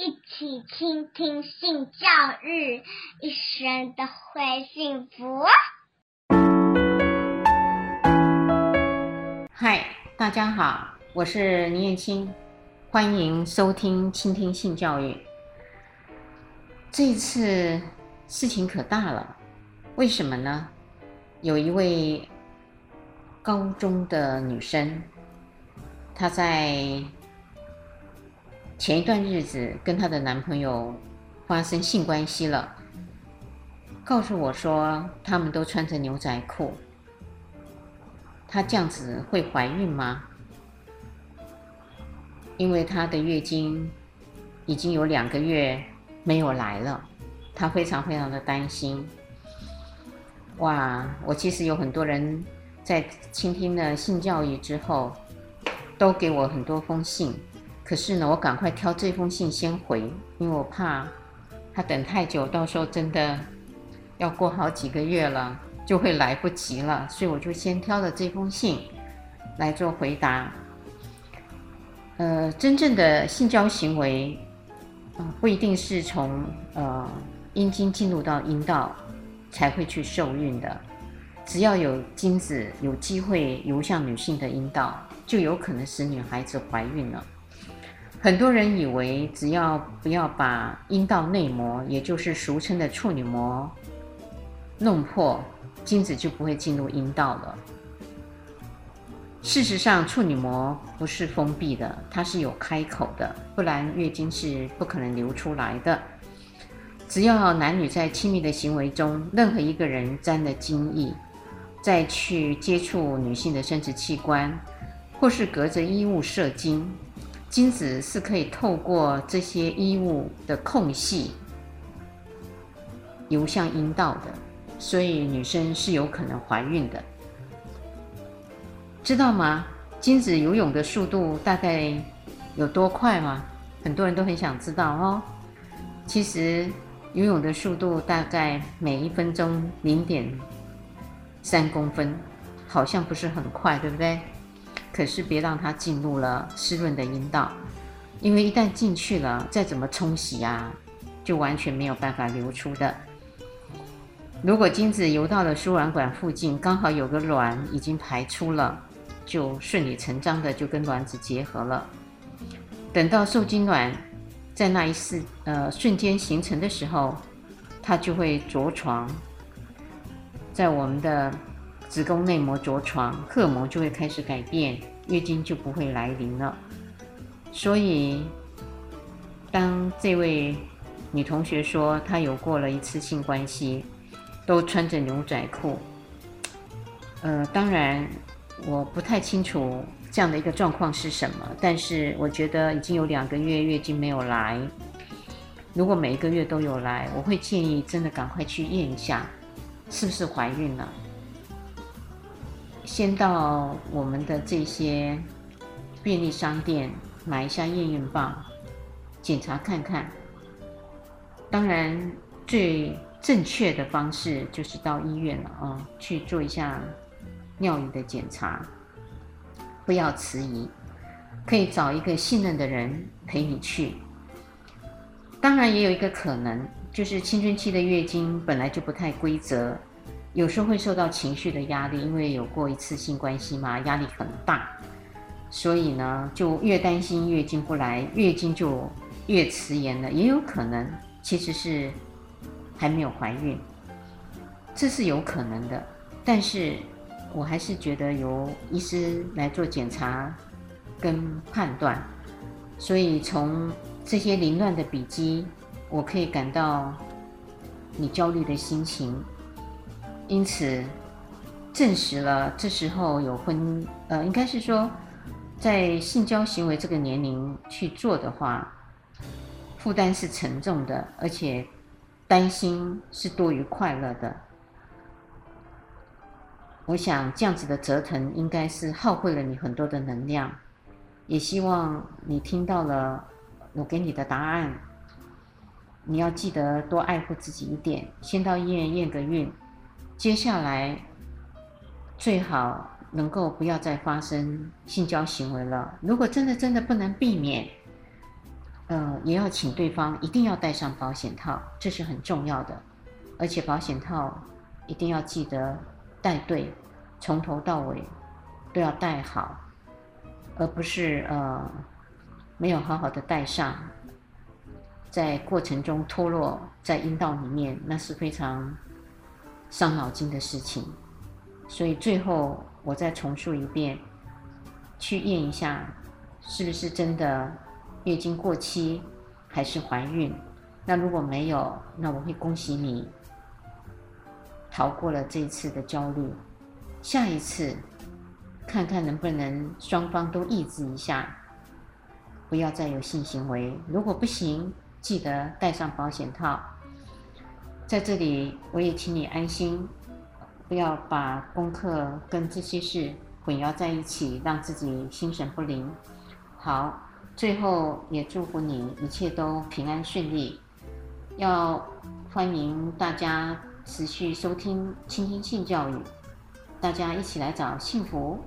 一起倾听性教育，一生都会幸福。嗨，大家好，我是倪燕青，欢迎收听倾听性教育。这次事情可大了，为什么呢？有一位高中的女生，她在前一段日子跟她的男朋友发生性关系了，告诉我说他们都穿着牛仔裤。她这样子会怀孕吗？因为她的月经已经有两个月没有来了，她非常非常的担心。哇！我其实有很多人在倾听了性教育之后，都给我很多封信。可是呢，我赶快挑这封信先回，因为我怕他等太久，到时候真的要过好几个月了，就会来不及了。所以我就先挑了这封信来做回答。呃，真正的性交行为，呃，不一定是从呃阴茎进入到阴道。才会去受孕的，只要有精子有机会游向女性的阴道，就有可能使女孩子怀孕了。很多人以为只要不要把阴道内膜，也就是俗称的处女膜弄破，精子就不会进入阴道了。事实上，处女膜不是封闭的，它是有开口的，不然月经是不可能流出来的。只要男女在亲密的行为中，任何一个人沾了精液，再去接触女性的生殖器官，或是隔着衣物射精，精子是可以透过这些衣物的空隙游向阴道的，所以女生是有可能怀孕的。知道吗？精子游泳的速度大概有多快吗？很多人都很想知道哦。其实。游泳的速度大概每一分钟零点三公分，好像不是很快，对不对？可是别让它进入了湿润的阴道，因为一旦进去了，再怎么冲洗啊，就完全没有办法流出的。如果精子游到了输卵管附近，刚好有个卵已经排出了，就顺理成章的就跟卵子结合了。等到受精卵。在那一次呃瞬间形成的时候，它就会着床，在我们的子宫内膜着床，荷尔蒙就会开始改变，月经就不会来临了。所以，当这位女同学说她有过了一次性关系，都穿着牛仔裤，呃，当然我不太清楚。这样的一个状况是什么？但是我觉得已经有两个月月经没有来。如果每一个月都有来，我会建议真的赶快去验一下，是不是怀孕了。先到我们的这些便利商店买一下验孕棒，检查看看。当然，最正确的方式就是到医院了啊，去做一下尿液的检查。不要迟疑，可以找一个信任的人陪你去。当然，也有一个可能，就是青春期的月经本来就不太规则，有时候会受到情绪的压力，因为有过一次性关系嘛，压力很大，所以呢，就越担心月经不来，月经就越迟延了。也有可能其实是还没有怀孕，这是有可能的，但是。我还是觉得由医师来做检查跟判断，所以从这些凌乱的笔记，我可以感到你焦虑的心情。因此，证实了这时候有婚，呃，应该是说，在性交行为这个年龄去做的话，负担是沉重的，而且担心是多于快乐的。我想这样子的折腾应该是耗费了你很多的能量，也希望你听到了我给你的答案。你要记得多爱护自己一点，先到医院验个孕，接下来最好能够不要再发生性交行为了。如果真的真的不能避免，呃，也要请对方一定要戴上保险套，这是很重要的，而且保险套一定要记得戴对，从头到尾都要戴好，而不是呃没有好好的戴上，在过程中脱落在阴道里面，那是非常伤脑筋的事情。所以最后我再重述一遍，去验一下是不是真的月经过期还是怀孕。那如果没有，那我会恭喜你逃过了这一次的焦虑。下一次看看能不能双方都抑制一下，不要再有性行为。如果不行，记得戴上保险套。在这里，我也请你安心。不要把功课跟这些事混淆在一起，让自己心神不宁。好，最后也祝福你一切都平安顺利。要欢迎大家持续收听倾听性教育，大家一起来找幸福。